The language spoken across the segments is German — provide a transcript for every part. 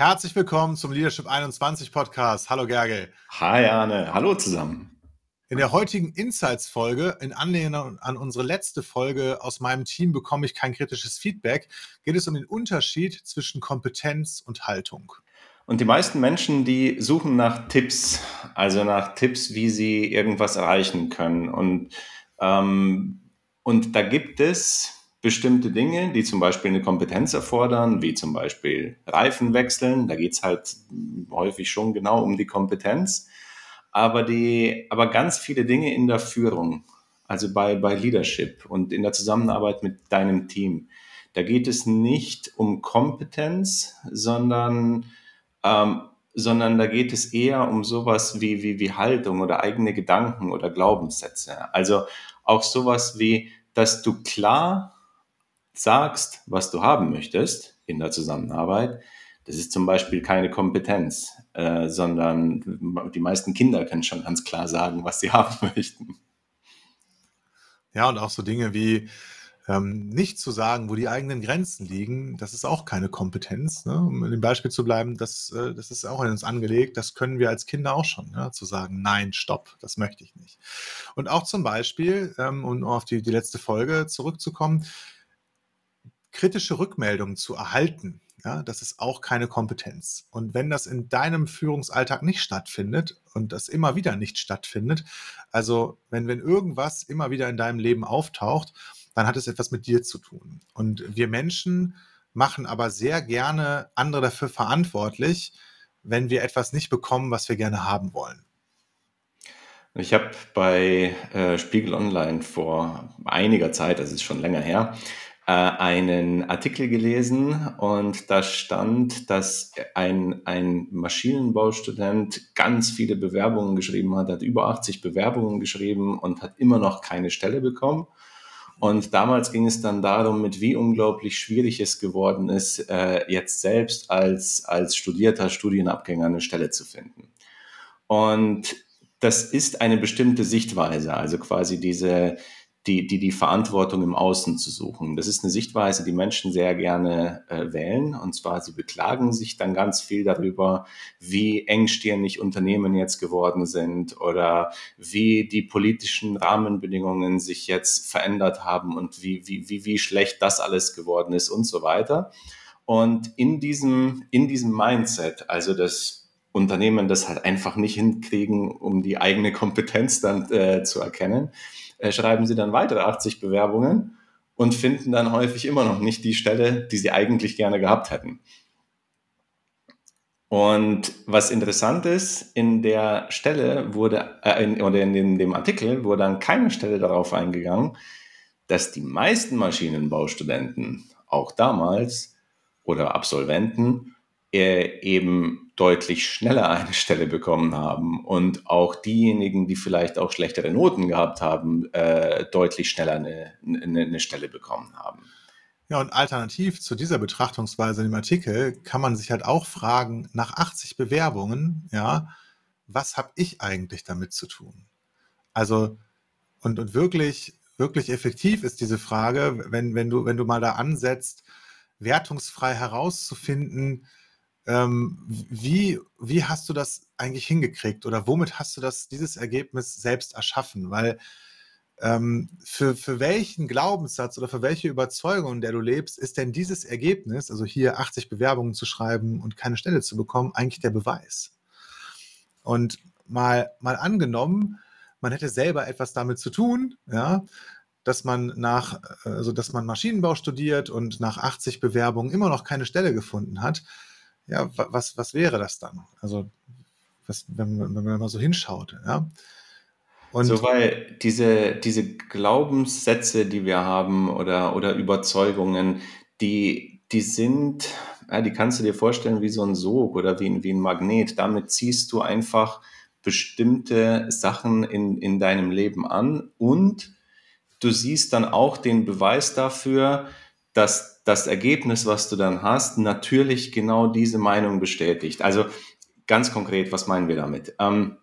Herzlich willkommen zum Leadership 21 Podcast. Hallo Gergel. Hi Arne, hallo zusammen. In der heutigen Insights-Folge, in Anlehnung an unsere letzte Folge aus meinem Team bekomme ich kein kritisches Feedback, geht es um den Unterschied zwischen Kompetenz und Haltung. Und die meisten Menschen, die suchen nach Tipps, also nach Tipps, wie sie irgendwas erreichen können. Und, ähm, und da gibt es bestimmte Dinge, die zum Beispiel eine Kompetenz erfordern, wie zum Beispiel Reifen wechseln. Da geht es halt häufig schon genau um die Kompetenz. Aber, die, aber ganz viele Dinge in der Führung, also bei, bei Leadership und in der Zusammenarbeit mit deinem Team, da geht es nicht um Kompetenz, sondern, ähm, sondern da geht es eher um sowas wie, wie, wie Haltung oder eigene Gedanken oder Glaubenssätze. Also auch sowas wie, dass du klar sagst, was du haben möchtest in der Zusammenarbeit, das ist zum Beispiel keine Kompetenz, äh, sondern die meisten Kinder können schon ganz klar sagen, was sie haben möchten. Ja, und auch so Dinge wie ähm, nicht zu sagen, wo die eigenen Grenzen liegen, das ist auch keine Kompetenz. Ne? Um in dem Beispiel zu bleiben, das, äh, das ist auch in uns angelegt, das können wir als Kinder auch schon, ne? zu sagen, nein, stopp, das möchte ich nicht. Und auch zum Beispiel, ähm, um auf die, die letzte Folge zurückzukommen, kritische Rückmeldungen zu erhalten, ja, das ist auch keine Kompetenz. Und wenn das in deinem Führungsalltag nicht stattfindet und das immer wieder nicht stattfindet, also wenn, wenn irgendwas immer wieder in deinem Leben auftaucht, dann hat es etwas mit dir zu tun. Und wir Menschen machen aber sehr gerne andere dafür verantwortlich, wenn wir etwas nicht bekommen, was wir gerne haben wollen. Ich habe bei äh, Spiegel Online vor einiger Zeit, das ist schon länger her, einen Artikel gelesen und da stand, dass ein, ein Maschinenbaustudent ganz viele Bewerbungen geschrieben hat, hat über 80 Bewerbungen geschrieben und hat immer noch keine Stelle bekommen. Und damals ging es dann darum, mit wie unglaublich schwierig es geworden ist, äh, jetzt selbst als, als studierter Studienabgänger eine Stelle zu finden. Und das ist eine bestimmte Sichtweise, also quasi diese, die, die, die Verantwortung im Außen zu suchen. Das ist eine Sichtweise, die Menschen sehr gerne äh, wählen. Und zwar, sie beklagen sich dann ganz viel darüber, wie engstirnig Unternehmen jetzt geworden sind oder wie die politischen Rahmenbedingungen sich jetzt verändert haben und wie, wie, wie, wie schlecht das alles geworden ist und so weiter. Und in diesem, in diesem Mindset, also das Unternehmen das halt einfach nicht hinkriegen, um die eigene Kompetenz dann äh, zu erkennen, äh, schreiben sie dann weitere 80 Bewerbungen und finden dann häufig immer noch nicht die Stelle, die sie eigentlich gerne gehabt hätten. Und was interessant ist, in der Stelle wurde, äh, in, oder in, in dem Artikel wurde an keiner Stelle darauf eingegangen, dass die meisten Maschinenbaustudenten auch damals oder Absolventen äh, eben deutlich schneller eine Stelle bekommen haben und auch diejenigen, die vielleicht auch schlechtere Noten gehabt haben, äh, deutlich schneller eine, eine, eine Stelle bekommen haben. Ja, und alternativ zu dieser Betrachtungsweise dem Artikel kann man sich halt auch fragen, nach 80 Bewerbungen, ja, was habe ich eigentlich damit zu tun? Also, und, und wirklich, wirklich effektiv ist diese Frage, wenn, wenn, du, wenn du mal da ansetzt, wertungsfrei herauszufinden, ähm, wie, wie hast du das eigentlich hingekriegt oder womit hast du das, dieses Ergebnis selbst erschaffen? Weil ähm, für, für welchen Glaubenssatz oder für welche Überzeugung, in der du lebst, ist denn dieses Ergebnis, also hier 80 Bewerbungen zu schreiben und keine Stelle zu bekommen, eigentlich der Beweis? Und mal, mal angenommen, man hätte selber etwas damit zu tun, ja, dass man nach, also dass man Maschinenbau studiert und nach 80 Bewerbungen immer noch keine Stelle gefunden hat, ja, was, was wäre das dann? Also, was, wenn, man, wenn man mal so hinschaut, ja. Und so, weil diese, diese Glaubenssätze, die wir haben oder, oder Überzeugungen, die, die sind, ja, die kannst du dir vorstellen wie so ein Sog oder wie, wie ein Magnet. Damit ziehst du einfach bestimmte Sachen in, in deinem Leben an und du siehst dann auch den Beweis dafür, dass das Ergebnis, was du dann hast, natürlich genau diese Meinung bestätigt. Also ganz konkret, was meinen wir damit? Ähm,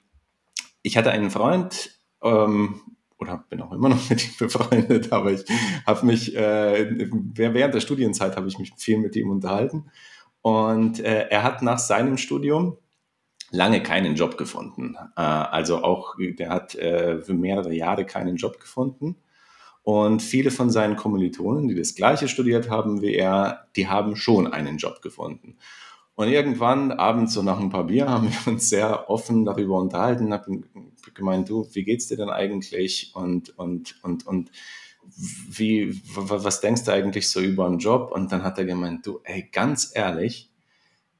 ich hatte einen Freund, ähm, oder bin auch immer noch mit ihm befreundet, aber ich habe mich, äh, während der Studienzeit habe ich mich viel mit ihm unterhalten. Und äh, er hat nach seinem Studium lange keinen Job gefunden. Äh, also auch, der hat äh, für mehrere Jahre keinen Job gefunden. Und viele von seinen Kommilitonen, die das gleiche studiert haben wie er, die haben schon einen Job gefunden. Und irgendwann abends, so nach ein paar Bier, haben wir uns sehr offen darüber unterhalten, haben gemeint, du, wie geht's dir denn eigentlich? Und, und, und, und wie, was denkst du eigentlich so über einen Job? Und dann hat er gemeint, du, ey, ganz ehrlich,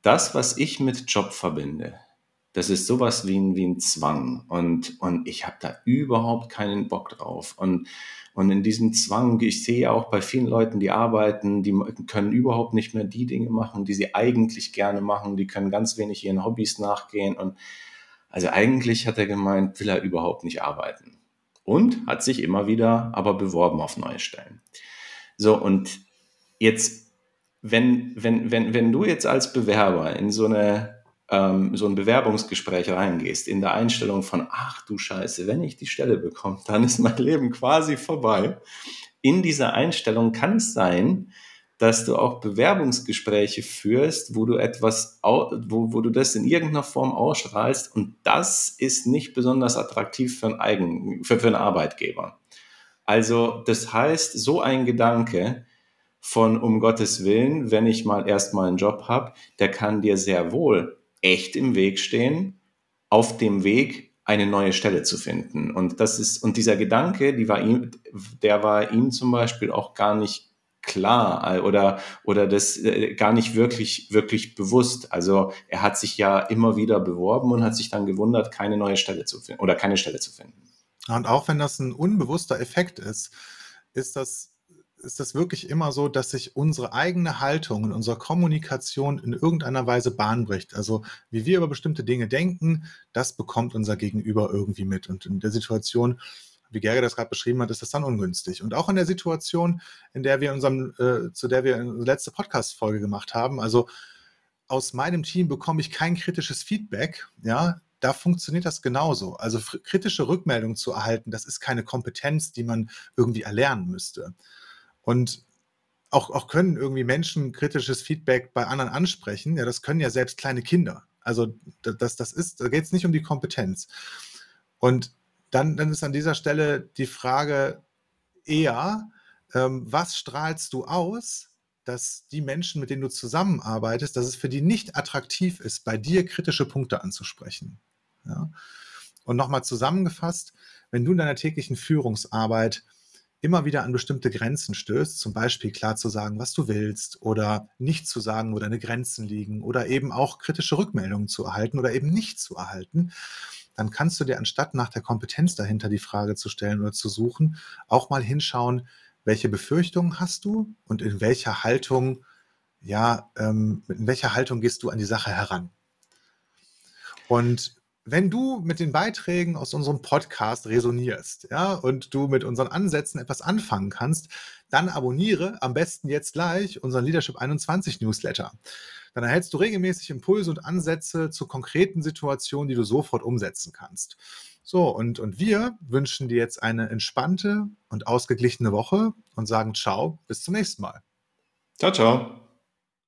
das, was ich mit Job verbinde, das ist sowas wie ein, wie ein Zwang. Und, und ich habe da überhaupt keinen Bock drauf. Und, und in diesem Zwang, ich sehe auch bei vielen Leuten, die arbeiten, die können überhaupt nicht mehr die Dinge machen, die sie eigentlich gerne machen. Die können ganz wenig ihren Hobbys nachgehen. Und also eigentlich hat er gemeint, will er überhaupt nicht arbeiten. Und hat sich immer wieder aber beworben auf neue Stellen. So, und jetzt, wenn, wenn, wenn, wenn du jetzt als Bewerber in so eine ähm, so ein Bewerbungsgespräch reingehst, in der Einstellung von, ach du Scheiße, wenn ich die Stelle bekomme, dann ist mein Leben quasi vorbei. In dieser Einstellung kann es sein, dass du auch Bewerbungsgespräche führst, wo du etwas, wo, wo du das in irgendeiner Form ausstrahlst und das ist nicht besonders attraktiv für einen, Eigen, für, für einen Arbeitgeber. Also das heißt, so ein Gedanke von um Gottes Willen, wenn ich mal erstmal einen Job habe, der kann dir sehr wohl echt im Weg stehen, auf dem Weg eine neue Stelle zu finden. Und das ist, und dieser Gedanke, die war ihm, der war ihm zum Beispiel auch gar nicht klar äh, oder, oder das äh, gar nicht wirklich, wirklich bewusst. Also er hat sich ja immer wieder beworben und hat sich dann gewundert, keine neue Stelle zu finden oder keine Stelle zu finden. Und auch wenn das ein unbewusster Effekt ist, ist das ist das wirklich immer so, dass sich unsere eigene Haltung und unsere Kommunikation in irgendeiner Weise Bahn bricht. Also wie wir über bestimmte Dinge denken, das bekommt unser Gegenüber irgendwie mit. Und in der Situation, wie Gerge das gerade beschrieben hat, ist das dann ungünstig. Und auch in der Situation, in der wir unserem, äh, zu der wir letzte Podcast-Folge gemacht haben, also aus meinem Team bekomme ich kein kritisches Feedback, ja, da funktioniert das genauso. Also kritische Rückmeldungen zu erhalten, das ist keine Kompetenz, die man irgendwie erlernen müsste. Und auch, auch können irgendwie Menschen kritisches Feedback bei anderen ansprechen. Ja, das können ja selbst kleine Kinder. Also das, das ist, da geht es nicht um die Kompetenz. Und dann, dann ist an dieser Stelle die Frage eher, ähm, was strahlst du aus, dass die Menschen, mit denen du zusammenarbeitest, dass es für die nicht attraktiv ist, bei dir kritische Punkte anzusprechen. Ja? Und nochmal zusammengefasst, wenn du in deiner täglichen Führungsarbeit immer wieder an bestimmte Grenzen stößt, zum Beispiel klar zu sagen, was du willst oder nicht zu sagen, wo deine Grenzen liegen oder eben auch kritische Rückmeldungen zu erhalten oder eben nicht zu erhalten, dann kannst du dir anstatt nach der Kompetenz dahinter die Frage zu stellen oder zu suchen, auch mal hinschauen, welche Befürchtungen hast du und in welcher Haltung, ja, ähm, in welcher Haltung gehst du an die Sache heran. Und wenn du mit den Beiträgen aus unserem Podcast resonierst, ja, und du mit unseren Ansätzen etwas anfangen kannst, dann abonniere am besten jetzt gleich unseren Leadership 21 Newsletter. Dann erhältst du regelmäßig Impulse und Ansätze zu konkreten Situationen, die du sofort umsetzen kannst. So, und, und wir wünschen dir jetzt eine entspannte und ausgeglichene Woche und sagen Ciao, bis zum nächsten Mal. Ciao, ciao.